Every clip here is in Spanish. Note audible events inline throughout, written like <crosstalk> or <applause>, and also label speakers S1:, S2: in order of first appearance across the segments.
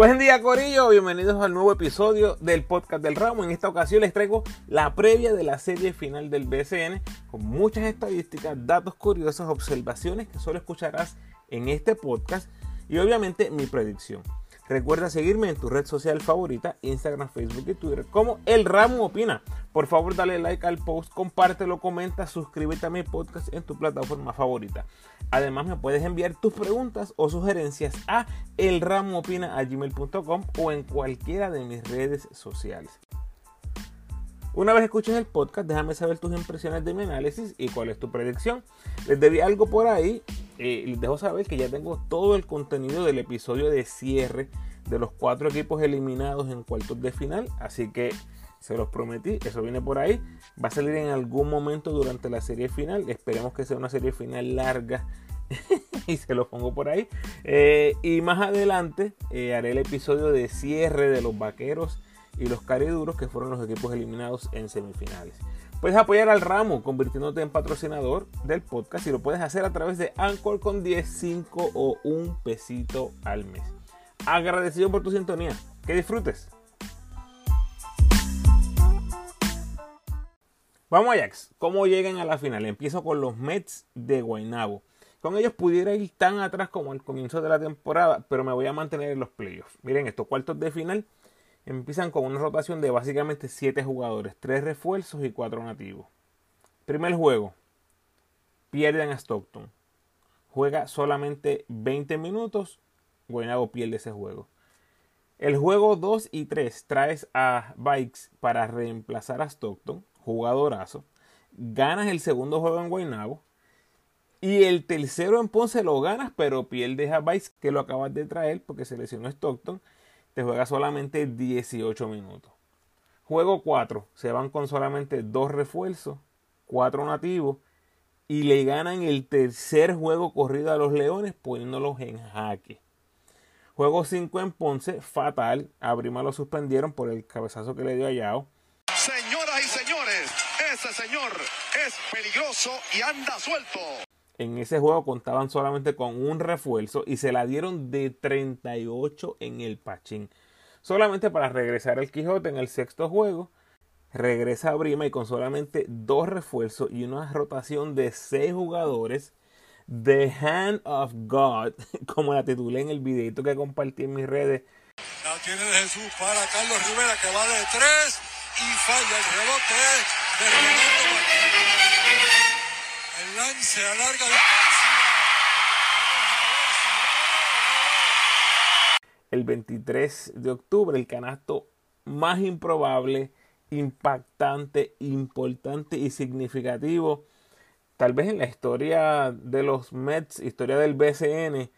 S1: Buen día Corillo, bienvenidos al nuevo episodio del podcast del ramo. En esta ocasión les traigo la previa de la serie final del BCN con muchas estadísticas, datos curiosos, observaciones que solo escucharás en este podcast y obviamente mi predicción. Recuerda seguirme en tu red social favorita, Instagram, Facebook y Twitter, como El Ramo Opina. Por favor, dale like al post, compártelo, comenta, suscríbete a mi podcast en tu plataforma favorita. Además, me puedes enviar tus preguntas o sugerencias a elramoopina.gmail.com o en cualquiera de mis redes sociales. Una vez escuches el podcast, déjame saber tus impresiones de mi análisis y cuál es tu predicción. Les debí algo por ahí eh, dejo saber que ya tengo todo el contenido del episodio de cierre de los cuatro equipos eliminados en cuartos de final. Así que se los prometí, eso viene por ahí. Va a salir en algún momento durante la serie final. Esperemos que sea una serie final larga. <laughs> y se los pongo por ahí. Eh, y más adelante eh, haré el episodio de cierre de los vaqueros y los cariduros, que fueron los equipos eliminados en semifinales. Puedes apoyar al ramo convirtiéndote en patrocinador del podcast y lo puedes hacer a través de Anchor con 10, 5 o un pesito al mes. Agradecido por tu sintonía. Que disfrutes. Vamos Ajax, ¿cómo llegan a la final? Empiezo con los Mets de Guaynabo. Con ellos pudiera ir tan atrás como al comienzo de la temporada, pero me voy a mantener en los playoffs. Miren, estos cuartos de final empiezan con una rotación de básicamente 7 jugadores, 3 refuerzos y 4 nativos. Primer juego, pierden a Stockton. Juega solamente 20 minutos, Guaynabo pierde ese juego. El juego 2 y 3 traes a Bikes para reemplazar a Stockton, jugadorazo. Ganas el segundo juego en Guaynabo. Y el tercero en Ponce lo ganas, pero pierdes a Bikes que lo acabas de traer porque se lesionó Stockton te juega solamente 18 minutos. Juego 4, se van con solamente dos refuerzos, cuatro nativos, y le ganan el tercer juego corrido a los Leones poniéndolos en jaque. Juego 5 en Ponce, fatal. A Brima lo suspendieron por el cabezazo que le dio a Yao.
S2: Señoras y señores, ese señor es peligroso y anda suelto
S1: en ese juego contaban solamente con un refuerzo y se la dieron de 38 en el Pachín. Solamente para regresar al Quijote en el sexto juego, regresa a Brima y con solamente dos refuerzos y una rotación de seis jugadores, The Hand of God, <laughs> como la titulé en el videito que compartí en mis redes.
S2: La tiene de Jesús para Carlos Rivera que va de tres y falla el rebote de a.
S1: El 23 de octubre, el canasto más improbable, impactante, importante y significativo, tal vez en la historia de los Mets, historia del BCN,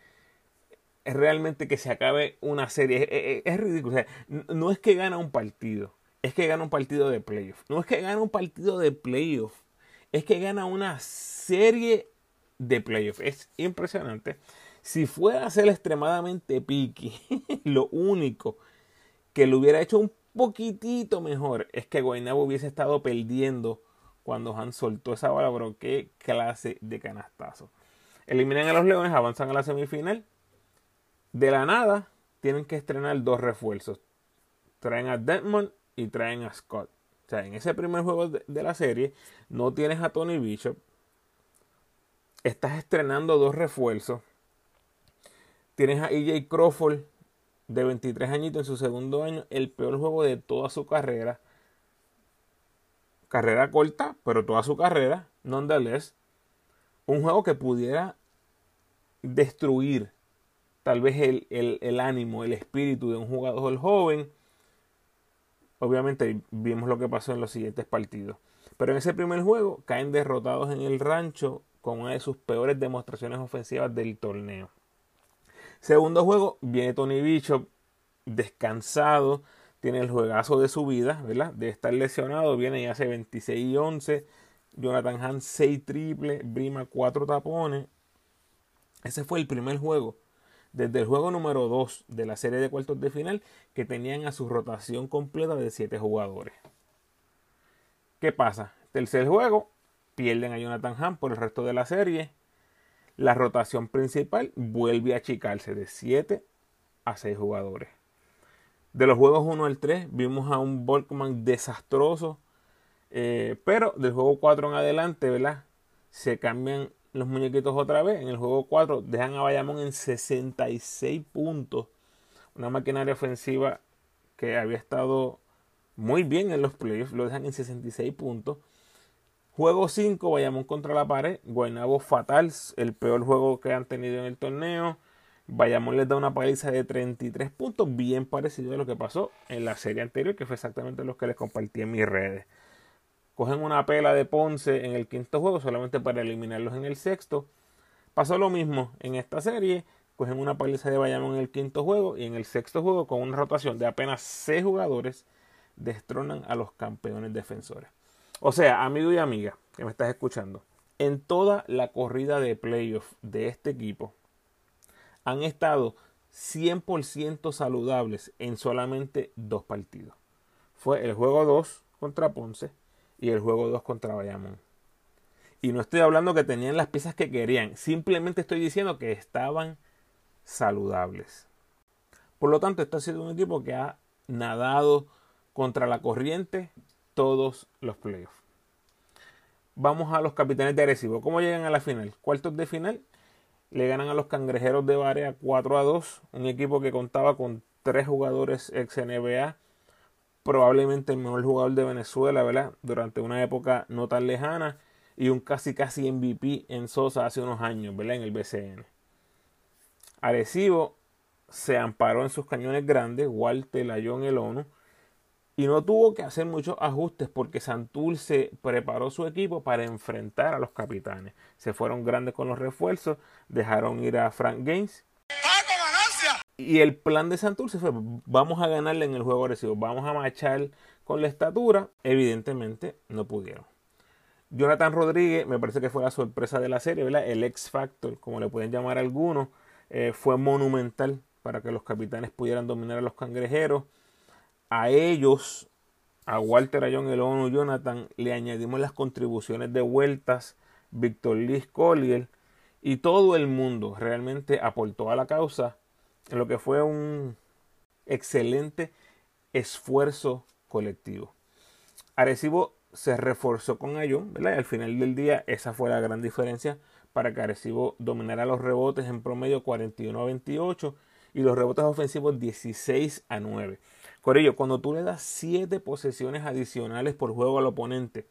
S1: es realmente que se acabe una serie. Es, ridículo. no es que gana un partido, es que gana un partido de playoff. No es que gana un partido de playoff, es que gana una serie de playoffs. Es impresionante. Si fuera a ser extremadamente picky, <laughs> lo único que lo hubiera hecho un poquitito mejor es que Guaynabo hubiese estado perdiendo cuando Han soltó esa bola, pero qué clase de canastazo. Eliminan a los Leones, avanzan a la semifinal. De la nada, tienen que estrenar dos refuerzos. Traen a Desmond y traen a Scott. O sea, en ese primer juego de, la serie, no tienes a Tony Bishop, estás estrenando dos refuerzos. Tienes a EJ Crawford de 23 añitos en su segundo año, el peor juego de toda su carrera. Carrera corta, pero toda su carrera, nonetheless. Un juego que pudiera destruir tal vez el, el ánimo, el espíritu de un jugador joven. Obviamente vimos lo que pasó en los siguientes partidos. Pero en ese primer juego caen derrotados en el rancho con una de sus peores demostraciones ofensivas del torneo. Segundo juego, viene Tony Bishop descansado, tiene el juegazo de su vida, ¿verdad? De estar lesionado, viene y hace 26 y 11. Jonathan Han 6 triple, Brima 4 tapones. Ese fue el primer juego, desde el juego número 2 de la serie de cuartos de final, que tenían a su rotación completa de 7 jugadores. ¿Qué pasa? Tercer juego, pierden a Jonathan Ham por el resto de la serie. La rotación principal vuelve a achicarse de 7 a 6 jugadores. De los juegos 1 al 3 vimos a un Volkman desastroso, eh, pero del juego 4 en adelante, ¿verdad? Se cambian los muñequitos otra vez. En el juego 4 dejan a Bayamón en 66 puntos. Una maquinaria ofensiva que había estado muy bien en los playoffs, lo dejan en 66 puntos. Juego 5, Bayamón contra la pared. Guaynabo fatal, el peor juego que han tenido en el torneo. Bayamón les da una paliza de 33 puntos, bien parecido a lo que pasó en la serie anterior, que fue exactamente lo que les compartí en mis redes. Cogen una pela de Ponce en el quinto juego solamente para eliminarlos en el sexto. Pasó lo mismo en esta serie. Cogen una paliza de Bayamón en el quinto juego y en el sexto juego, con una rotación de apenas 6 jugadores, destronan a los campeones defensores. O sea, amigo y amiga que me estás escuchando, en toda la corrida de playoff de este equipo han estado 100% saludables en solamente dos partidos. Fue el juego 2 contra Ponce y el juego 2 contra Bayamón. Y no estoy hablando que tenían las piezas que querían, simplemente estoy diciendo que estaban saludables. Por lo tanto, este ha sido un equipo que ha nadado contra la corriente todos los playoffs. Vamos a los capitanes de Arecibo. ¿Cómo llegan a la final? Cuartos de final. Le ganan a los cangrejeros de Barea 4 a 2. Un equipo que contaba con tres jugadores ex NBA. Probablemente el mejor jugador de Venezuela, ¿verdad? Durante una época no tan lejana. Y un casi casi MVP en Sosa hace unos años, ¿verdad? En el BCN. Arecibo se amparó en sus cañones grandes. Walter, Layón, el ONU y no tuvo que hacer muchos ajustes porque Santurce preparó su equipo para enfrentar a los capitanes. Se fueron grandes con los refuerzos, dejaron ir a Frank Gaines. Y el plan de Santurce fue, vamos a ganarle en el juego agresivo, vamos a marchar con la estatura. Evidentemente no pudieron. Jonathan Rodríguez me parece que fue la sorpresa de la serie, ¿verdad? El X Factor, como le pueden llamar algunos, eh, fue monumental para que los capitanes pudieran dominar a los cangrejeros a ellos, a Walter Ayón, el ONU Jonathan, le añadimos las contribuciones de vueltas, Víctor Liz Collier y todo el mundo realmente aportó a la causa en lo que fue un excelente esfuerzo colectivo. Arecibo se reforzó con Ayón, ¿verdad? Y al final del día esa fue la gran diferencia para que Arecibo dominara los rebotes en promedio 41 a 28 y los rebotes ofensivos 16 a 9. Corillo, cuando tú le das 7 posesiones adicionales por juego al oponente,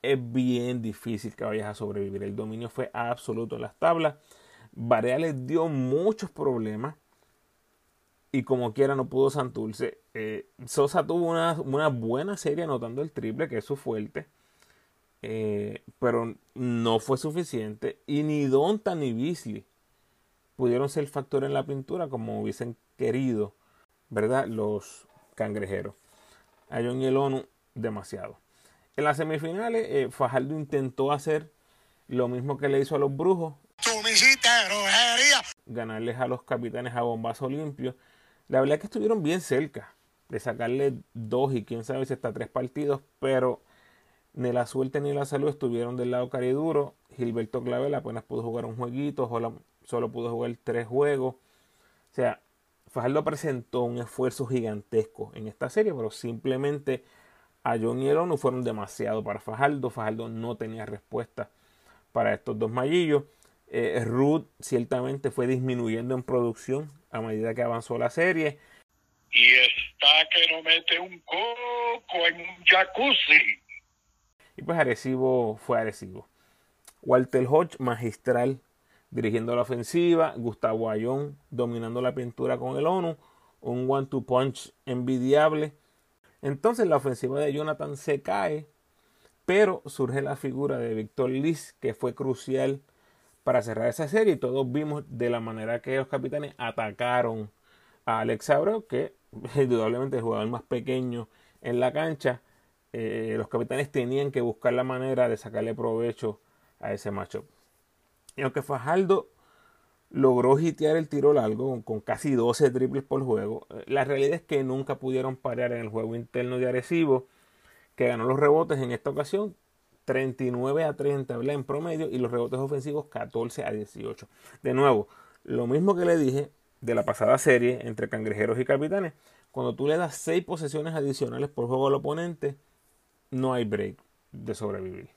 S1: es bien difícil que vayas a sobrevivir. El dominio fue absoluto en las tablas. Barea les dio muchos problemas. Y como quiera no pudo Santurce. Eh, Sosa tuvo una, buena serie anotando el triple, que es su fuerte. Eh, pero no fue suficiente. Y ni Donta ni Beasley pudieron ser factor en la pintura como hubiesen querido, ¿verdad? Los, cangrejero. A John y el ONU demasiado. En las semifinales, eh, Fajardo intentó hacer lo mismo que le hizo a los brujos. Ganarles a los capitanes a bombazo limpio. La verdad es que estuvieron bien cerca de sacarle dos y quién sabe si hasta tres partidos, pero ni la suerte ni la salud estuvieron del lado cariduro. Gilberto Clavel apenas pudo jugar un jueguito, solo, pudo jugar tres juegos. O sea, Fajardo presentó un esfuerzo gigantesco en esta serie, pero simplemente a John y el ONU fueron demasiado para Fajardo. Fajardo no tenía respuesta para estos dos mallillos. Eh, Ruth ciertamente fue disminuyendo en producción a medida que avanzó la serie.
S2: Y está que no mete un coco en un jacuzzi.
S1: Y pues Arecibo fue Arecibo. Walter Hodge, magistral dirigiendo la ofensiva, Gustavo Ayón dominando la pintura con el ONU, un one-two punch envidiable. Entonces la ofensiva de Jonathan se cae, pero surge la figura de Víctor Liz, que fue crucial para cerrar esa serie. Y todos vimos de la manera que los capitanes atacaron a Alex Abreu, que <laughs> indudablemente el jugador más pequeño en la cancha. Eh, los capitanes tenían que buscar la manera de sacarle provecho a ese matchup. Y aunque Fajardo logró hitear el tiro largo con, casi 12 triples por juego, eh, la realidad es que nunca pudieron parar en el juego interno de Arecibo, que ganó los rebotes en esta ocasión 39 a 30 en promedio y los rebotes ofensivos 14 a 18. De nuevo, lo mismo que le dije de la pasada serie entre cangrejeros y capitanes, cuando tú le das seis posesiones adicionales por juego al oponente, no hay break de sobrevivir.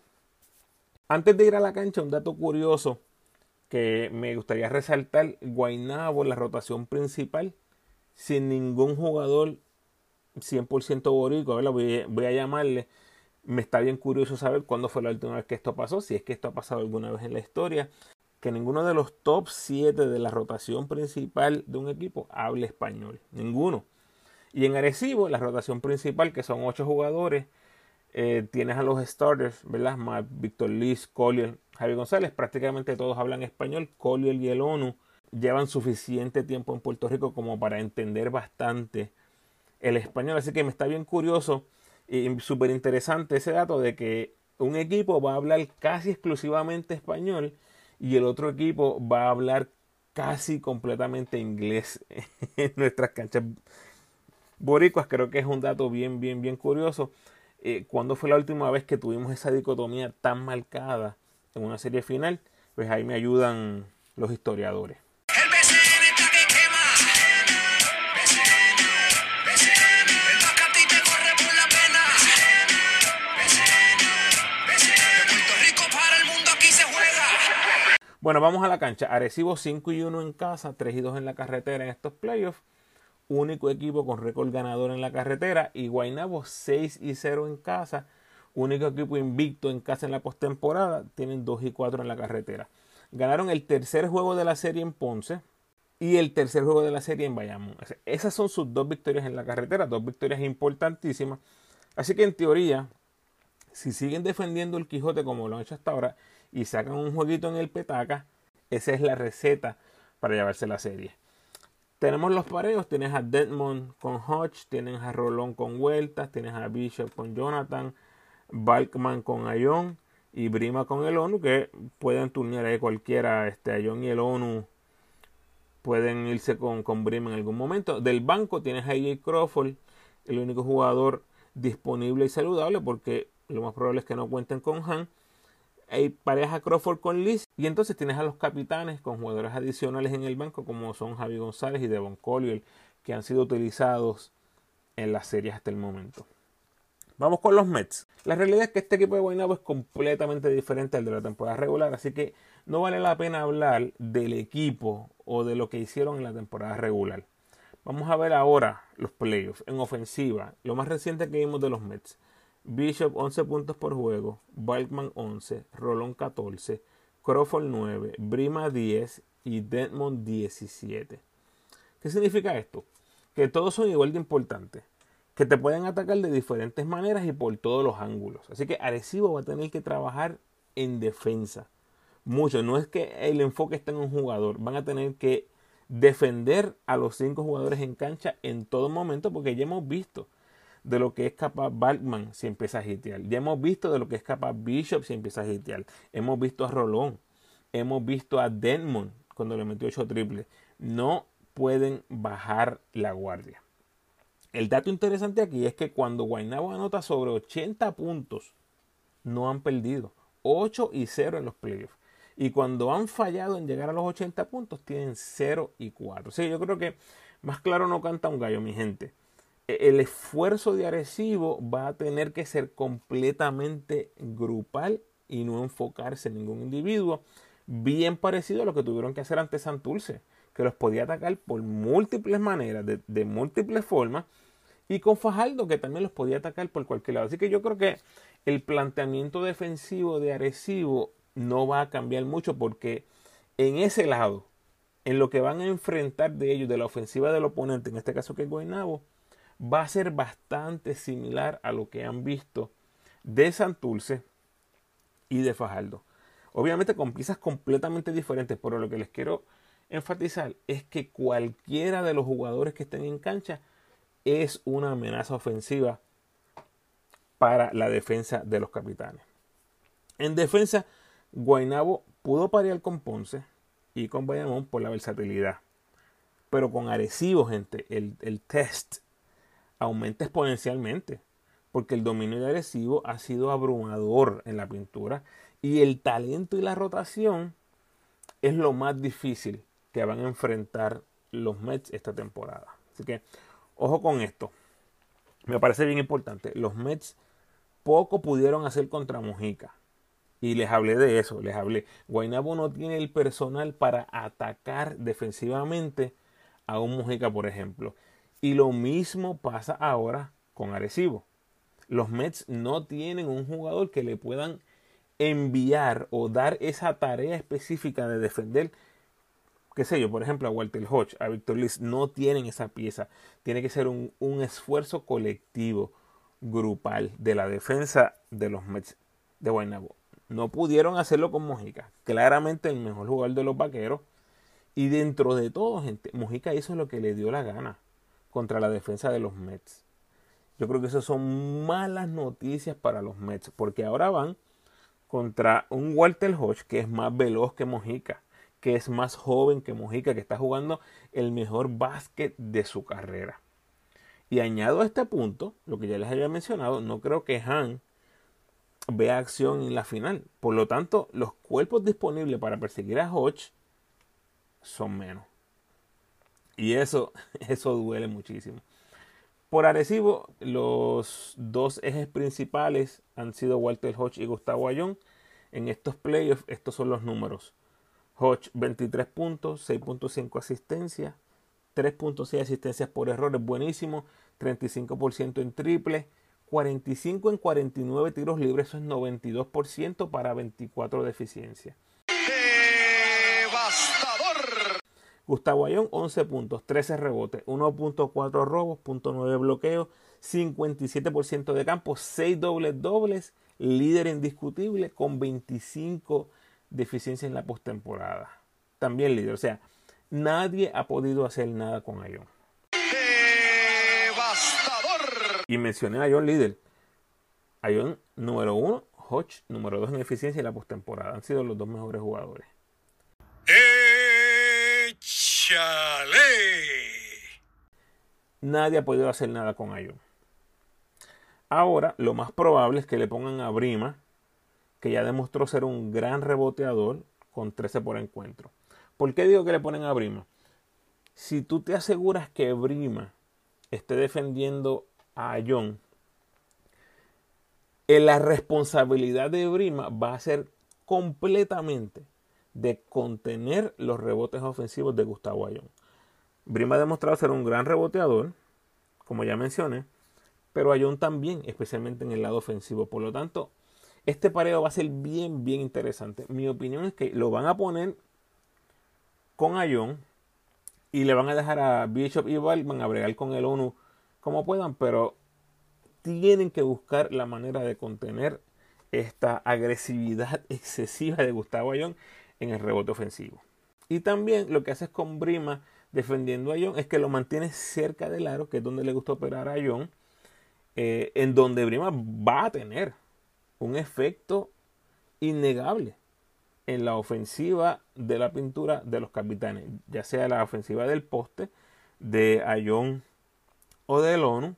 S1: Antes de ir a la cancha, un dato curioso que me gustaría resaltar, Guaynabo, la rotación principal, sin ningún jugador 100% boricua, voy a llamarle, me está bien curioso saber cuándo fue la última vez que esto pasó, si es que esto ha pasado alguna vez en la historia, que ninguno de los top 7 de la rotación principal de un equipo hable español, ninguno. Y en Arecibo, la rotación principal, que son ocho jugadores, eh, tienes a los starters, ¿verdad? Más Víctor Liz, Collier, Javi González, prácticamente todos hablan español. Collier y el ONU llevan suficiente tiempo en Puerto Rico como para entender bastante el español. Así que me está bien curioso y súper interesante ese dato de que un equipo va a hablar casi exclusivamente español y el otro equipo va a hablar casi completamente inglés <laughs> en nuestras canchas boricuas. Creo que es un dato bien, bien, bien curioso. Eh, ¿Cuándo fue la última vez que tuvimos esa dicotomía tan marcada en una serie final? Pues ahí me ayudan los historiadores. Bueno, vamos a la cancha. Arecibo 5 y 1 en casa, 3 y 2 en la carretera en estos playoffs único equipo con récord ganador en la carretera, y Guaynabo 6 y 0 en casa, único equipo invicto en casa en la postemporada, tienen 2 y 4 en la carretera. Ganaron el tercer juego de la serie en Ponce y el tercer juego de la serie en Bayamón. Esas son sus dos victorias en la carretera, dos victorias importantísimas. Así que en teoría, si siguen defendiendo el Quijote como lo han hecho hasta ahora y sacan un jueguito en el petaca, esa es la receta para llevarse la serie. Tenemos los pareos, tienes a Deadmond con Hodge, tienes a Rolón con Vueltas, tienes a Bishop con Jonathan, Balkman con Ayon y Brima con el ONU, que pueden turnear ahí cualquiera, este Ayon y el ONU pueden irse con, con Brima en algún momento. Del banco tienes a AJ Crawford, el único jugador disponible y saludable, porque lo más probable es que no cuenten con Han hay pareja Crawford con Liz y entonces tienes a los capitanes con jugadores adicionales en el banco como son Javi González y Devon Collier que han sido utilizados en las series hasta el momento. Vamos con los Mets. La realidad es que este equipo de Guaynabo es completamente diferente al de la temporada regular, así que no vale la pena hablar del equipo o de lo que hicieron en la temporada regular. Vamos a ver ahora los playoffs en ofensiva, lo más reciente que vimos de los Mets. Bishop 11 puntos por juego, Balkman 11, Rolón 14, Crawford 9, Brima 10 y Deadmond 17. ¿Qué significa esto? Que todos son igual de importantes, que te pueden atacar de diferentes maneras y por todos los ángulos. Así que Arecibo va a tener que trabajar en defensa. Mucho, no es que el enfoque esté en un jugador, van a tener que defender a los cinco jugadores en cancha en todo momento porque ya hemos visto de lo que es capaz Balkman si empieza a hitear. Ya hemos visto de lo que es capaz Bishop si empieza a hitear. Hemos visto a Rolón. Hemos visto a Denmond cuando le metió 8 triples. No pueden bajar la guardia. El dato interesante aquí es que cuando Guaynabo anota sobre 80 puntos, no han perdido. 8 y 0 en los playoffs. Y cuando han fallado en llegar a los 80 puntos, tienen 0 y 4. Sí, yo creo que más claro no canta un gallo, mi gente el esfuerzo de Arecibo va a tener que ser completamente grupal y no enfocarse en ningún individuo, bien parecido a lo que tuvieron que hacer ante Santurce, que los podía atacar por múltiples maneras, de, múltiples formas, y con Fajardo, que también los podía atacar por cualquier lado. Así que yo creo que el planteamiento defensivo de Arecibo no va a cambiar mucho porque en ese lado, en lo que van a enfrentar de ellos, de la ofensiva del oponente, en este caso que es Guaynabo, va a ser bastante similar a lo que han visto de Santurce y de Fajardo. Obviamente con piezas completamente diferentes, pero lo que les quiero enfatizar es que cualquiera de los jugadores que estén en cancha es una amenaza ofensiva para la defensa de los capitanes. En defensa, Guainabo pudo parear con Ponce y con Bayamón por la versatilidad. Pero con Arecibo, gente, el, el test aumenta exponencialmente, porque el dominio agresivo ha sido abrumador en la pintura y el talento y la rotación es lo más difícil que van a enfrentar los Mets esta temporada. Así que Ojo con esto. Me parece bien importante. Los Mets poco pudieron hacer contra Mojica. Y les hablé de eso, les hablé. Guaynabo no tiene el personal para atacar defensivamente a un Mojica, por ejemplo. Y lo mismo pasa ahora con Arecibo. Los Mets no tienen un jugador que le puedan enviar o dar esa tarea específica de defender, qué sé yo, por ejemplo, a Walter Hodge, a Victor Liz, no tienen esa pieza. Tiene que ser un, un esfuerzo colectivo, grupal, de la defensa de los Mets de Guaynabo. No pudieron hacerlo con Mojica. Claramente el mejor jugador de los vaqueros. Y dentro de todo, gente, Mojica hizo lo que le dio la gana contra la defensa de los Mets. Yo creo que esas son malas noticias para los Mets, porque ahora van contra un Walter Hodge que es más veloz que Mojica, que es más joven que Mojica, que está jugando el mejor básquet de su carrera. Y añado a este punto, lo que ya les había mencionado, no creo que Han vea acción en la final. Por lo tanto, los cuerpos disponibles para perseguir a Hodge son menos. Y eso, <laughs> eso duele muchísimo. Por Arecibo, los dos ejes principales han sido Walter Hodge y Gustavo Ayón. En estos playoffs, estos son los números. Hodge 23 puntos, 6.5 asistencias, 3.6 asistencias por errores, buenísimo, 35% en triple, 45 en 49 tiros libres, eso es 92% para 24 de eficiencia. Gustavo Ayón, 11 puntos, 13 rebotes, 1.4 robos, 0.9 bloqueos, 57% de campo, 6 dobles dobles, líder indiscutible con 25 deficiencias en la postemporada. También líder, o sea, nadie ha podido hacer nada con Ayón. Y mencioné a Ayón líder. Ayón número 1, Hodge número 2 en eficiencia en la postemporada. Han sido los dos mejores jugadores. Nadie ha podido hacer nada con ello. Ahora, lo más probable es que le pongan a Brima, que ya demostró ser un gran reboteador con 13 por encuentro. ¿Por qué digo que le ponen a Brima? Si tú te aseguras que Brima esté defendiendo a John, eh, la responsabilidad de Brima va a ser completamente de contener los rebotes ofensivos de Gustavo Ayón. Brima ha demostrado ser un gran reboteador, como ya mencioné, pero Ayón también, especialmente en el lado ofensivo. Por lo tanto, este pareo va a ser bien, bien interesante. Mi opinión es que lo van a poner con Ayón y le van a dejar a Bishop y Balman a bregar con el ONU como puedan, pero tienen que buscar la manera de contener esta agresividad <laughs> excesiva de Gustavo Ayón en el rebote ofensivo. Y también lo que haces con Brima defendiendo a John es que lo mantiene cerca del aro, que es donde le gusta operar a John, eh, en donde Brima va a tener un efecto innegable en la ofensiva de la pintura de los capitanes, ya sea la ofensiva del poste de Ayón o del ONU,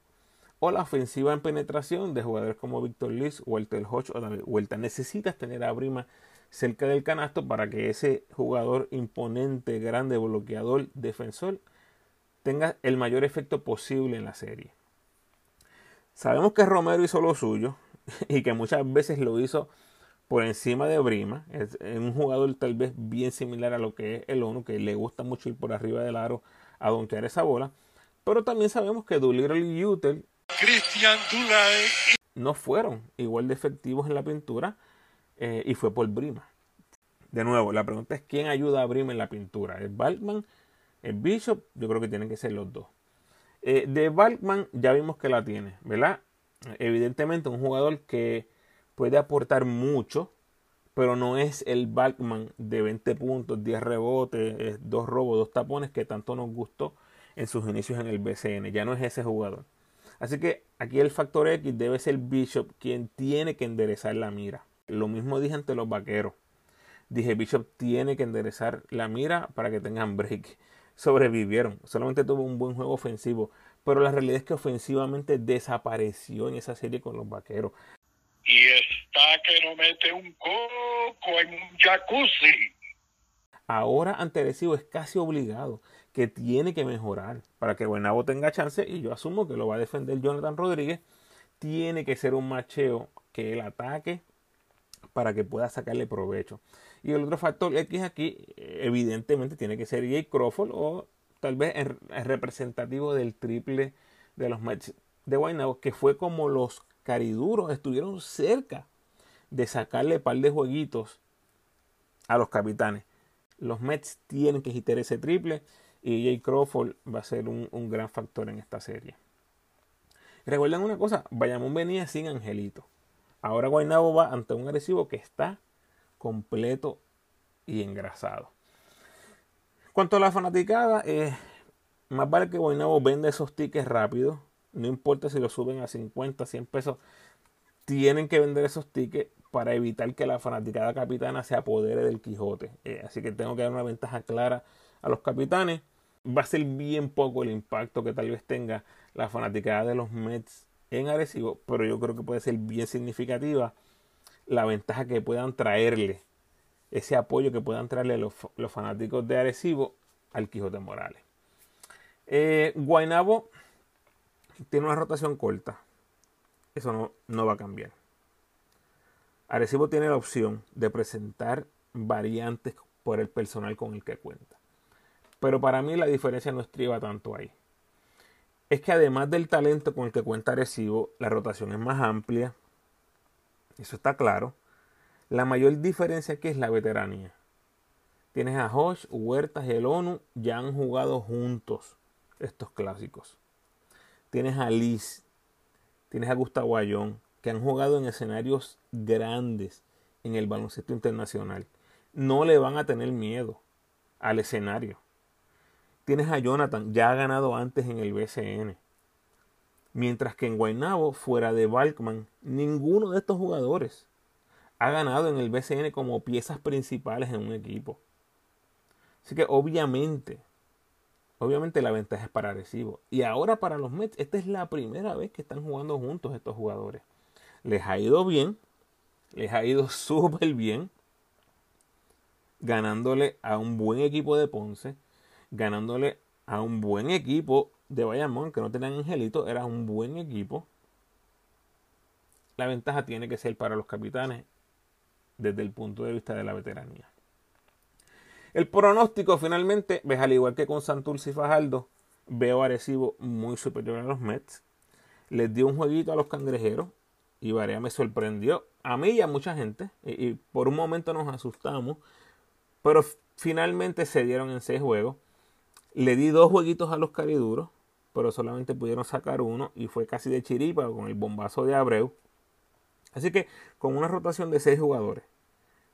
S1: o la ofensiva en penetración de jugadores como Víctor Liz, Walter Hodge o David Vuelta. Necesitas tener a Brima cerca del canasto para que ese jugador imponente, grande, bloqueador, defensor, tenga el mayor efecto posible en la serie. Sabemos que Romero hizo lo suyo <laughs> y que muchas veces lo hizo por encima de Brima. Es un jugador tal vez bien similar a lo que es el ONU, que le gusta mucho ir por arriba del aro a donkear esa bola. Pero también sabemos que Doolittle y Utel no fueron igual de efectivos en la pintura eh, y fue por Brima. De nuevo, la pregunta es quién ayuda a Brima en la pintura. ¿Es Balkman? ¿Es Bishop? Yo creo que tienen que ser los dos. Eh, de Balkman ya vimos que la tiene, ¿verdad? Evidentemente un jugador que puede aportar mucho, pero no es el Balkman de 20 puntos, 10 rebotes, dos robos, dos tapones que tanto nos gustó en sus inicios en el BCN. Ya no es ese jugador. Así que aquí el factor X debe ser Bishop quien tiene que enderezar la mira. Lo mismo dije ante los vaqueros. Dije, Bishop tiene que enderezar la mira para que tengan break. Sobrevivieron. Solamente tuvo un buen juego ofensivo. Pero la realidad es que ofensivamente desapareció en esa serie con los vaqueros.
S2: Y está que no mete un coco en un jacuzzi.
S1: Ahora ante Arecibo es casi obligado que tiene que mejorar para que Guaynabo tenga chance y yo asumo que lo va a defender Jonathan Rodríguez. Tiene que ser un macheo que él ataque para que pueda sacarle provecho. Y el otro factor X aquí, evidentemente, tiene que ser Jay Crawford o tal vez el representativo del triple de los Mets de Guaynabo, que fue como los cariduros estuvieron cerca de sacarle un par de jueguitos a los capitanes. Los Mets tienen que quitar ese triple y Jay Crawford va a ser un, gran factor en esta serie. Recuerden una cosa, Bayamón venía sin Angelito. Ahora Guaynabo va ante un agresivo que está completo y engrasado. Cuanto a la fanaticada, eh, más vale que Guaynabo venda esos tickets rápido. No importa si lo suben a 50, 100 pesos. Tienen que vender esos tickets para evitar que la fanaticada capitana se apodere del Quijote. Eh, así que tengo que dar una ventaja clara a los capitanes. Va a ser bien poco el impacto que tal vez tenga la fanaticada de los Mets en Arecibo, pero yo creo que puede ser bien significativa la ventaja que puedan traerle, ese apoyo que puedan traerle los, fanáticos de Arecibo al Quijote Morales. Eh, Guainabo tiene una rotación corta. Eso no, no va a cambiar. Arecibo tiene la opción de presentar variantes por el personal con el que cuenta. Pero para mí la diferencia no estriba tanto ahí. Es que además del talento con el que cuenta Arecibo, la rotación es más amplia. Eso está claro. La mayor diferencia aquí es la veteranía. Tienes a Josh, Huertas y el ONU, ya han jugado juntos estos clásicos. Tienes a Liz, tienes a Gustavo Ayón, que han jugado en escenarios grandes en el baloncesto internacional. No le van a tener miedo al escenario. Tienes a Jonathan, ya ha ganado antes en el BCN. Mientras que en Guaynabo, fuera de Balkman, ninguno de estos jugadores ha ganado en el BCN como piezas principales en un equipo. Así que obviamente, obviamente la ventaja es para Recibo. Y ahora para los Mets, esta es la primera vez que están jugando juntos estos jugadores. Les ha ido bien, les ha ido <laughs> súper bien, ganándole a un buen equipo de Ponce, ganándole a un buen equipo de Bayamón, que no tenían Angelito, era un buen equipo. La ventaja tiene que ser para los capitanes desde el punto de vista de la veteranía. El pronóstico finalmente, ves al igual que con Santurce y Fajardo, veo a Arecibo muy superior a los Mets. Les dio un jueguito a los cangrejeros y Varea me sorprendió a mí y a mucha gente. Y, por un momento nos asustamos, pero finalmente se dieron en seis juegos. Le di dos jueguitos a los cariduros, pero solamente pudieron sacar uno y fue casi de chiripa con el bombazo de Abreu. Así que con una rotación de seis jugadores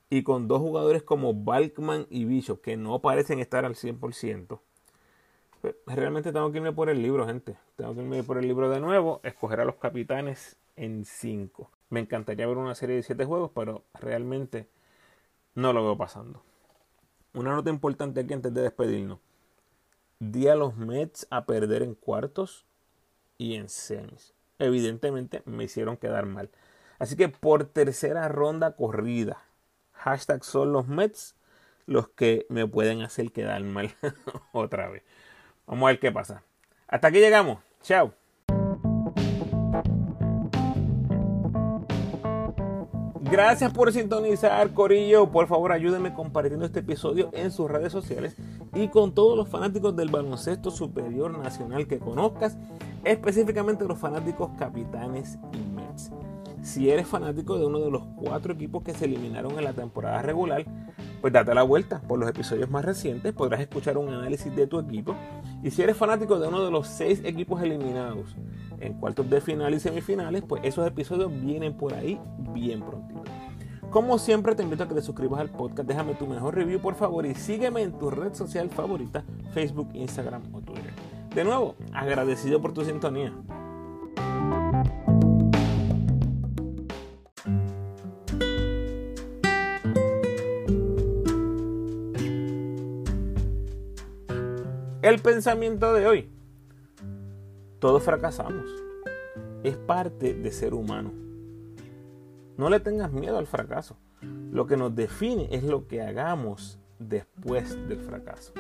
S1: y con dos jugadores como Balkman y Bishop que no parecen estar al 100%, pues, realmente tengo que irme por el libro, gente. Tengo que irme por el libro de nuevo, escoger a los capitanes en 5. Me encantaría ver una serie de 7 juegos, pero realmente no lo veo pasando. Una nota importante aquí antes de despedirnos. Di a los Mets a perder en cuartos y en semis. Evidentemente me hicieron quedar mal. Así que por tercera ronda corrida, hashtag son los Mets los que me pueden hacer quedar mal <laughs> otra vez. Vamos a ver qué pasa. Hasta aquí llegamos. Chao. Gracias por sintonizar, Corillo. Por favor, ayúdenme compartiendo este episodio en sus redes sociales y con todos los fanáticos del baloncesto superior nacional que conozcas, específicamente los fanáticos capitanes y Mets. Si eres fanático de uno de los cuatro equipos que se eliminaron en la temporada regular, pues date la vuelta por los episodios más recientes, podrás escuchar un análisis de tu equipo. Y si eres fanático de uno de los seis equipos eliminados en cuartos de final y semifinales, pues esos episodios vienen por ahí bien prontito. Como siempre te invito a que te suscribas al podcast, déjame tu mejor review por favor y sígueme en tu red social favorita, Facebook, Instagram o Twitter. De nuevo, agradecido por tu sintonía. El pensamiento de hoy. Todos fracasamos. Es parte de ser humano. No le tengas miedo al fracaso. Lo que nos define es lo que hagamos después del fracaso.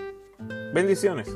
S1: Bendiciones.